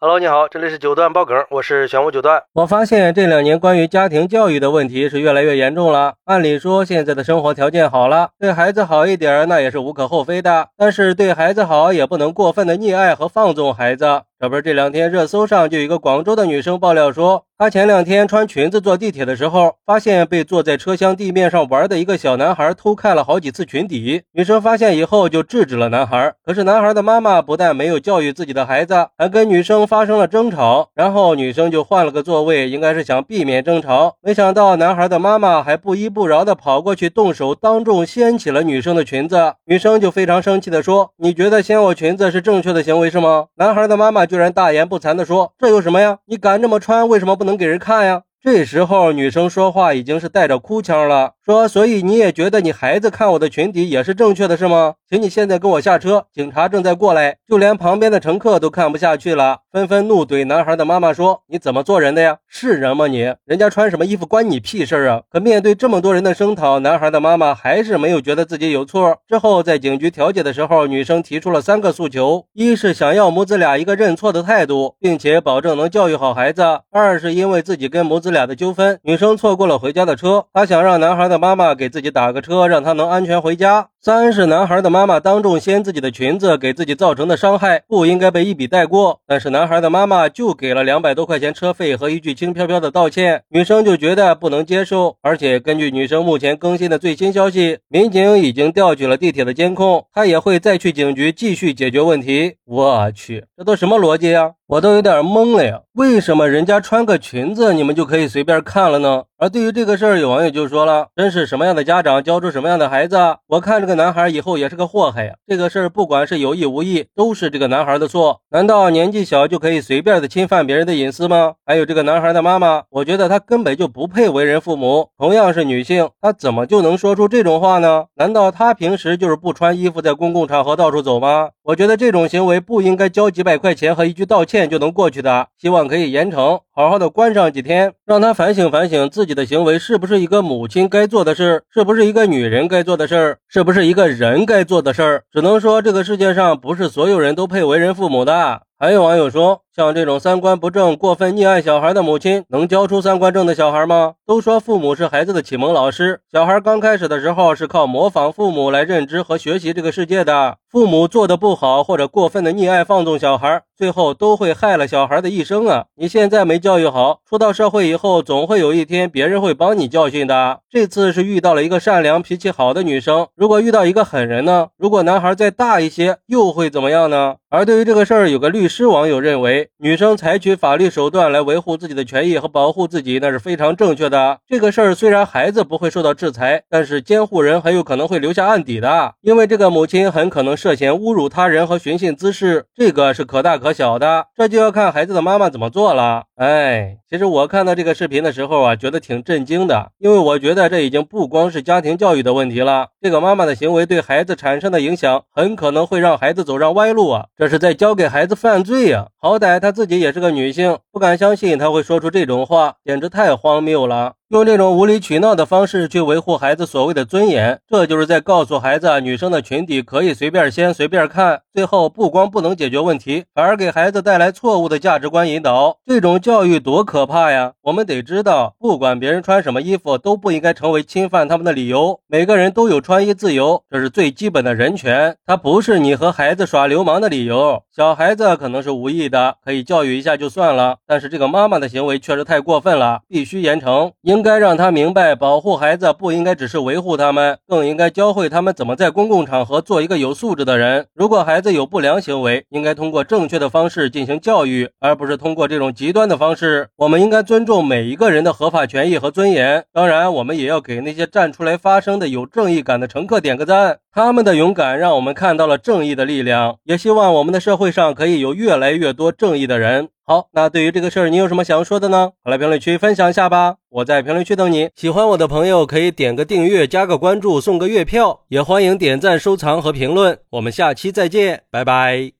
Hello，你好，这里是九段爆梗，我是玄武九段。我发现这两年关于家庭教育的问题是越来越严重了。按理说现在的生活条件好了，对孩子好一点那也是无可厚非的。但是对孩子好也不能过分的溺爱和放纵孩子。这不是这两天热搜上就有一个广州的女生爆料说，她前两天穿裙子坐地铁的时候，发现被坐在车厢地面上玩的一个小男孩偷看了好几次裙底。女生发现以后就制止了男孩，可是男孩的妈妈不但没有教育自己的孩子，还跟女生发生了争吵，然后女生就换了个座位，应该是想避免争吵。没想到男孩的妈妈还不依不饶的跑过去动手，当众掀起了女生的裙子。女生就非常生气的说：“你觉得掀我裙子是正确的行为是吗？”男孩的妈妈。居然大言不惭地说：“这有什么呀？你敢这么穿，为什么不能给人看呀？”这时候，女生说话已经是带着哭腔了。说，所以你也觉得你孩子看我的裙底也是正确的，是吗？请你现在跟我下车，警察正在过来。就连旁边的乘客都看不下去了，纷纷怒怼男孩的妈妈说：“你怎么做人的呀？是人吗你？人家穿什么衣服关你屁事啊？”可面对这么多人的声讨，男孩的妈妈还是没有觉得自己有错。之后在警局调解的时候，女生提出了三个诉求：一是想要母子俩一个认错的态度，并且保证能教育好孩子；二是因为自己跟母子俩的纠纷，女生错过了回家的车，她想让男孩的。妈妈给自己打个车，让他能安全回家。三是男孩的妈妈当众掀自己的裙子，给自己造成的伤害不应该被一笔带过。但是男孩的妈妈就给了两百多块钱车费和一句轻飘飘的道歉，女生就觉得不能接受。而且根据女生目前更新的最新消息，民警已经调取了地铁的监控，她也会再去警局继续解决问题。我去，这都什么逻辑呀？我都有点懵了呀！为什么人家穿个裙子，你们就可以随便看了呢？而对于这个事儿，有网友就说了：“真是什么样的家长教出什么样的孩子。”我看这个男孩以后也是个祸害呀！这个事儿不管是有意无意，都是这个男孩的错。难道年纪小就可以随便的侵犯别人的隐私吗？还有这个男孩的妈妈，我觉得她根本就不配为人父母。同样是女性，她怎么就能说出这种话呢？难道她平时就是不穿衣服在公共场合到处走吗？我觉得这种行为不应该交几百块钱和一句道歉。就能过去的，希望可以严惩，好好的关上几天，让他反省反省自己的行为是不是一个母亲该做的事，是不是一个女人该做的事儿，是不是一个人该做的事儿。只能说这个世界上不是所有人都配为人父母的。还有网友说。像这种三观不正、过分溺爱小孩的母亲，能教出三观正的小孩吗？都说父母是孩子的启蒙老师，小孩刚开始的时候是靠模仿父母来认知和学习这个世界的。父母做的不好，或者过分的溺爱、放纵小孩，最后都会害了小孩的一生啊！你现在没教育好，出到社会以后，总会有一天别人会帮你教训的。这次是遇到了一个善良、脾气好的女生，如果遇到一个狠人呢？如果男孩再大一些，又会怎么样呢？而对于这个事儿，有个律师网友认为。女生采取法律手段来维护自己的权益和保护自己，那是非常正确的。这个事儿虽然孩子不会受到制裁，但是监护人很有可能会留下案底的，因为这个母亲很可能涉嫌侮辱他人和寻衅滋事，这个是可大可小的。这就要看孩子的妈妈怎么做了。哎，其实我看到这个视频的时候啊，觉得挺震惊的，因为我觉得这已经不光是家庭教育的问题了，这个妈妈的行为对孩子产生的影响，很可能会让孩子走上歪路啊，这是在教给孩子犯罪呀。好歹。她自己也是个女性，不敢相信她会说出这种话，简直太荒谬了。用这种无理取闹的方式去维护孩子所谓的尊严，这就是在告诉孩子，女生的裙底可以随便掀、随便看。最后不光不能解决问题，反而给孩子带来错误的价值观引导。这种教育多可怕呀！我们得知道，不管别人穿什么衣服，都不应该成为侵犯他们的理由。每个人都有穿衣自由，这是最基本的人权。它不是你和孩子耍流氓的理由。小孩子可能是无意的，可以教育一下就算了。但是这个妈妈的行为确实太过分了，必须严惩。应。应该让他明白，保护孩子不应该只是维护他们，更应该教会他们怎么在公共场合做一个有素质的人。如果孩子有不良行为，应该通过正确的方式进行教育，而不是通过这种极端的方式。我们应该尊重每一个人的合法权益和尊严。当然，我们也要给那些站出来发声的有正义感的乘客点个赞，他们的勇敢让我们看到了正义的力量。也希望我们的社会上可以有越来越多正义的人。好，那对于这个事儿，你有什么想说的呢？快来评论区分享一下吧！我在评论区等你。喜欢我的朋友可以点个订阅、加个关注、送个月票，也欢迎点赞、收藏和评论。我们下期再见，拜拜。